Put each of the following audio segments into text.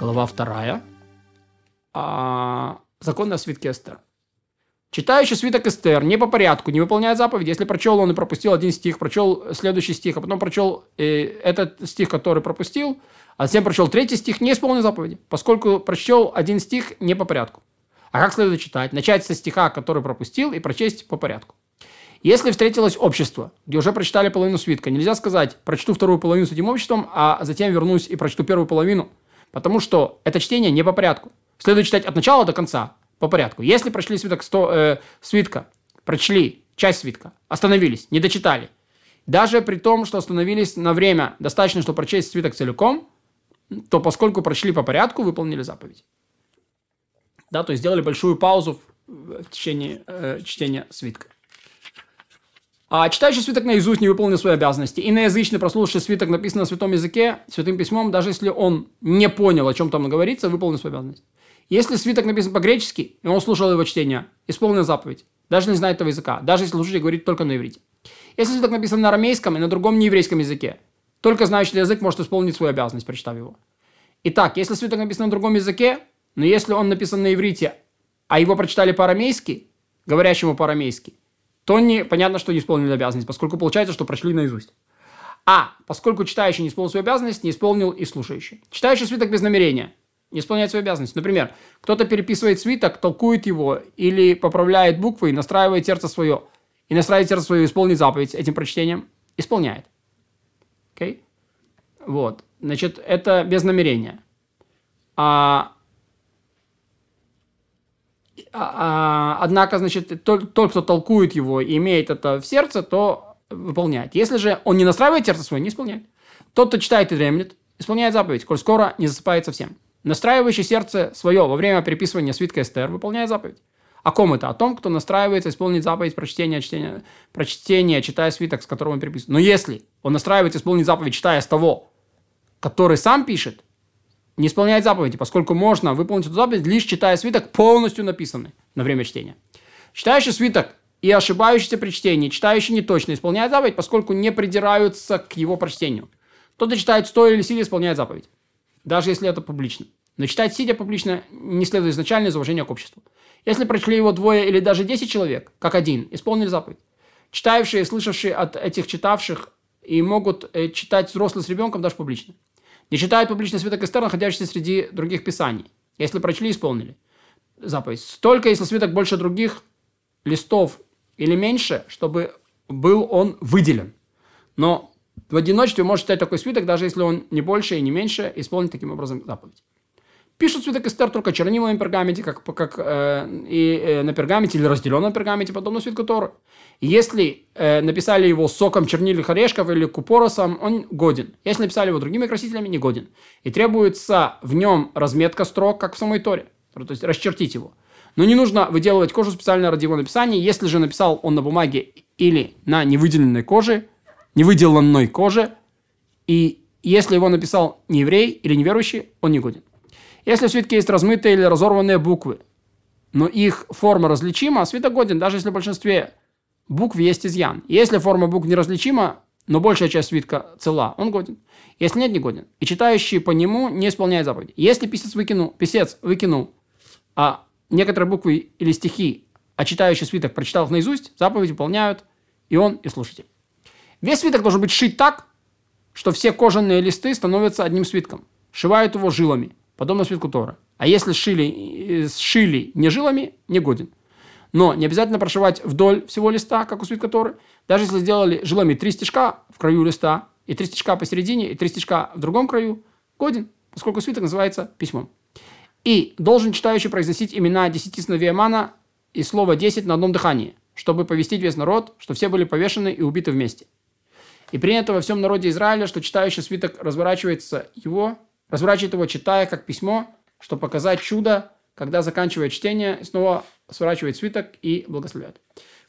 Глава вторая. А, закон о свитке Эстер. Читающий свиток Эстер не по порядку, не выполняет заповедь. Если прочел он и пропустил один стих, прочел следующий стих, а потом прочел э, этот стих, который пропустил, а затем прочел третий стих, не исполнил заповеди, поскольку прочел один стих не по порядку. А как следует читать? Начать со стиха, который пропустил, и прочесть по порядку. Если встретилось общество, где уже прочитали половину свитка, нельзя сказать, прочту вторую половину с этим обществом, а затем вернусь и прочту первую половину, потому что это чтение не по порядку. Следует читать от начала до конца, по порядку. Если прочли свиток 100, э, свитка, прочли часть свитка, остановились, не дочитали, даже при том, что остановились на время, достаточно, чтобы прочесть свиток целиком, то поскольку прочли по порядку, выполнили заповедь. Да, то есть сделали большую паузу в течение э, чтения свитка. А читающий свиток наизусть не выполнил свои обязанности. Иноязычный, прослушавший свиток, написанный на святом языке, святым письмом, даже если он не понял, о чем там говорится, выполнил свою обязанность. Если свиток написан по-гречески, и он слушал его чтение, исполнил заповедь, даже не знает этого языка, даже если слушатель говорит только на иврите. Если свиток написан на арамейском и на другом нееврейском языке, только знающий язык может исполнить свою обязанность, прочитав его. Итак, если свиток написан на другом языке, но если он написан на иврите, а его прочитали по-арамейски, говорящему по-арамейски, то не, понятно, что не исполнили обязанность, поскольку получается, что прочли наизусть. А, поскольку читающий не исполнил свою обязанность, не исполнил и слушающий. Читающий свиток без намерения не исполняет свою обязанность. Например, кто-то переписывает свиток, толкует его или поправляет буквы и настраивает сердце свое. И настраивает сердце свое исполнить заповедь этим прочтением. Исполняет. Окей? Okay? Вот. Значит, это без намерения. А, однако, значит, тот, тот, кто толкует его и имеет это в сердце, то выполняет. Если же он не настраивает сердце свое, не исполняет. Тот, кто читает и дремлет, исполняет заповедь, коль скоро не засыпает совсем. Настраивающий сердце свое во время переписывания свитка Эстер выполняет заповедь. О ком это? О том, кто настраивается исполнить заповедь прочтения, чтения, прочтения, читая свиток, с которым он переписывает. Но если он настраивается исполнить заповедь, читая с того, который сам пишет, не исполняет заповеди, поскольку можно выполнить эту заповедь, лишь читая свиток, полностью написанный на время чтения. Читающий свиток и ошибающийся при чтении, читающий не точно исполняет заповедь, поскольку не придираются к его прочтению. Кто-то читает стоя или сидя, исполняет заповедь. Даже если это публично. Но читать сидя публично не следует изначально из уважения к обществу. Если прочли его двое или даже десять человек, как один, исполнили заповедь. Читающие, слышавшие от этих читавших и могут э, читать взрослые с ребенком даже публично. Не читают публичный свиток Эстер, находящийся среди других писаний. Если прочли, исполнили заповедь. Только если свиток больше других листов или меньше, чтобы был он выделен. Но в одиночестве может читать такой свиток, даже если он не больше и не меньше, исполнить таким образом заповедь. Пишут Эстер только чернилами на пергаменте, как, как э, и э, на пергаменте или разделенном пергаменте, подобно свитку Торы. Если э, написали его соком чернильных орешков или купоросом, он годен. Если написали его другими красителями, не годен. И требуется в нем разметка строк, как в самой Торе. То есть расчертить его. Но не нужно выделывать кожу специально ради его написания. Если же написал он на бумаге или на невыделенной коже, невыделанной коже, и если его написал не еврей или неверующий, он не годен. Если в свитке есть размытые или разорванные буквы, но их форма различима, свиток годен, даже если в большинстве букв есть изъян. Если форма букв неразличима, но большая часть свитка цела, он годен. Если нет, не годен. И читающий по нему не исполняет заповедь. Если писец выкинул, писец выкинул а некоторые буквы или стихи, а читающий свиток прочитал их наизусть, заповедь выполняют и он, и слушатель. Весь свиток должен быть шит так, что все кожаные листы становятся одним свитком. Шивают его жилами, подобно свитку Тора. А если шили, сшили не жилами, не годен. Но не обязательно прошивать вдоль всего листа, как у свитка Торы. Даже если сделали жилами три стежка в краю листа, и три стежка посередине, и три стежка в другом краю, годен, поскольку свиток называется письмом. И должен читающий произносить имена десяти сыновей Амана и слово десять на одном дыхании, чтобы повестить весь народ, что все были повешены и убиты вместе. И принято во всем народе Израиля, что читающий свиток разворачивается его, разворачивает его, читая как письмо, чтобы показать чудо, когда заканчивает чтение, снова сворачивает свиток и благословляет.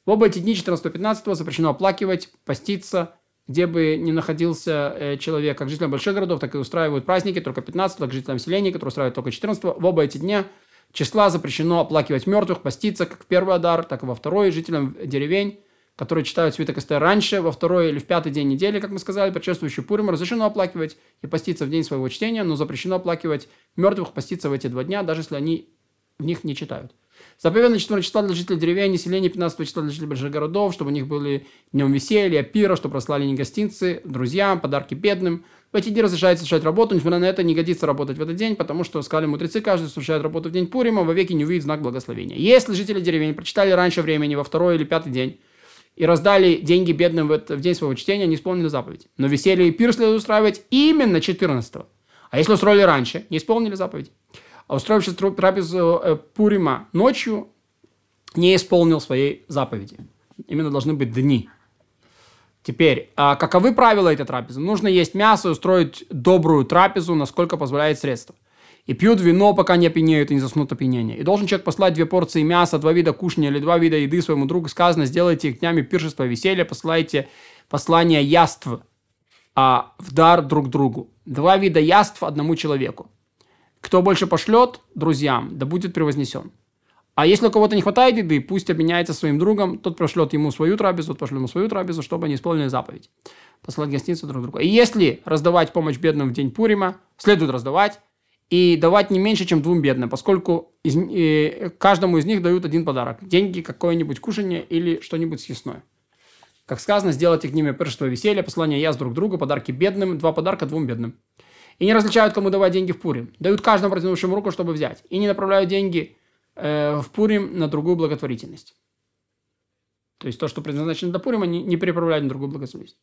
В оба эти дни 14-15 запрещено оплакивать, поститься, где бы ни находился э, человек, как жителям больших городов, так и устраивают праздники только 15 как жителям селений, которые устраивают только 14 В оба эти дня числа запрещено оплакивать мертвых, поститься, как в первый адар, так и во второй, жителям деревень, которые читают свиток Эстер раньше, во второй или в пятый день недели, как мы сказали, предшествующий Пурим, разрешено оплакивать и поститься в день своего чтения, но запрещено оплакивать мертвых, поститься в эти два дня, даже если они в них не читают. Заповедано 4 числа для жителей деревень, селений 15 числа для жителей больших городов, чтобы у них были днем веселья, пира, чтобы рослали не гостинцы, друзьям, подарки бедным. В эти дни разрешается совершать работу, несмотря на это не годится работать в этот день, потому что, сказали мудрецы, каждый совершает работу в день Пурима, вовеки не увидит знак благословения. Если жители деревень прочитали раньше времени, во второй или пятый день, и раздали деньги бедным в, это, в день своего чтения, не исполнили заповедь. Но веселье и пир следует устраивать именно 14 -го. А если устроили раньше, не исполнили заповедь. А устроивший трапезу э, Пурима ночью, не исполнил своей заповеди. Именно должны быть дни. Теперь, а каковы правила этой трапезы? Нужно есть мясо и устроить добрую трапезу, насколько позволяет средства. И пьют вино, пока не опьянеют и не заснут опьянение. И должен человек послать две порции мяса, два вида кушания или два вида еды своему другу. Сказано, сделайте их днями пиршества веселья, посылайте послание яств а, в дар друг другу. Два вида яств одному человеку. Кто больше пошлет друзьям, да будет превознесен. А если у кого-то не хватает еды, пусть обменяется своим другом, тот пошлет ему свою трапезу, тот пошлет ему свою трапезу, чтобы они исполнили заповедь. Посылать гостиницу друг другу. И если раздавать помощь бедным в день Пурима, следует раздавать и давать не меньше, чем двум бедным, поскольку из, э, каждому из них дают один подарок. Деньги, какое-нибудь кушание или что-нибудь съестное. Как сказано, сделать их ними пиршество веселье, послание я с друг другу, подарки бедным, два подарка двум бедным. И не различают, кому давать деньги в Пурим. Дают каждому протянувшему руку, чтобы взять. И не направляют деньги э, в Пурим на другую благотворительность. То есть то, что предназначено для Пурима, не, не переправляют на другую благотворительность.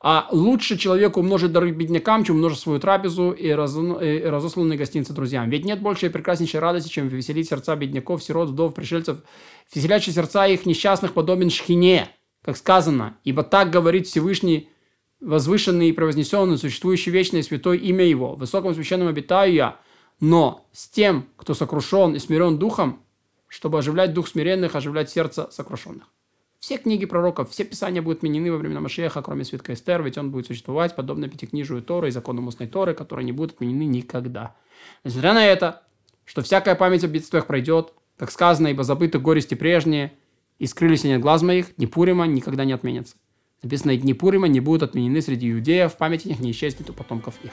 А лучше человеку умножить дары беднякам, чем умножить свою трапезу и, раз, и разосланные гостиницы друзьям. Ведь нет большей и прекраснейшей радости, чем веселить сердца бедняков, сирот, вдов, пришельцев. Веселящие сердца их несчастных подобен шхине, как сказано. Ибо так говорит Всевышний, возвышенный и превознесенный, существующий вечное святое имя Его. Высоком священном обитаю я, но с тем, кто сокрушен и смирен духом, чтобы оживлять дух смиренных, оживлять сердце сокрушенных. Все книги пророков, все писания будут отменены во времена Машеха, кроме свитка Эстер, ведь он будет существовать подобно пятикнижию Торы и закону устной Торы, которые не будут отменены никогда. Несмотря на это, что всякая память о бедствиях пройдет, как сказано, ибо забыты горести прежние, и скрылись они от глаз моих, ни Пурима никогда не отменятся. Написано, и дни не будут отменены среди иудеев, память о них не исчезнет у потомков их.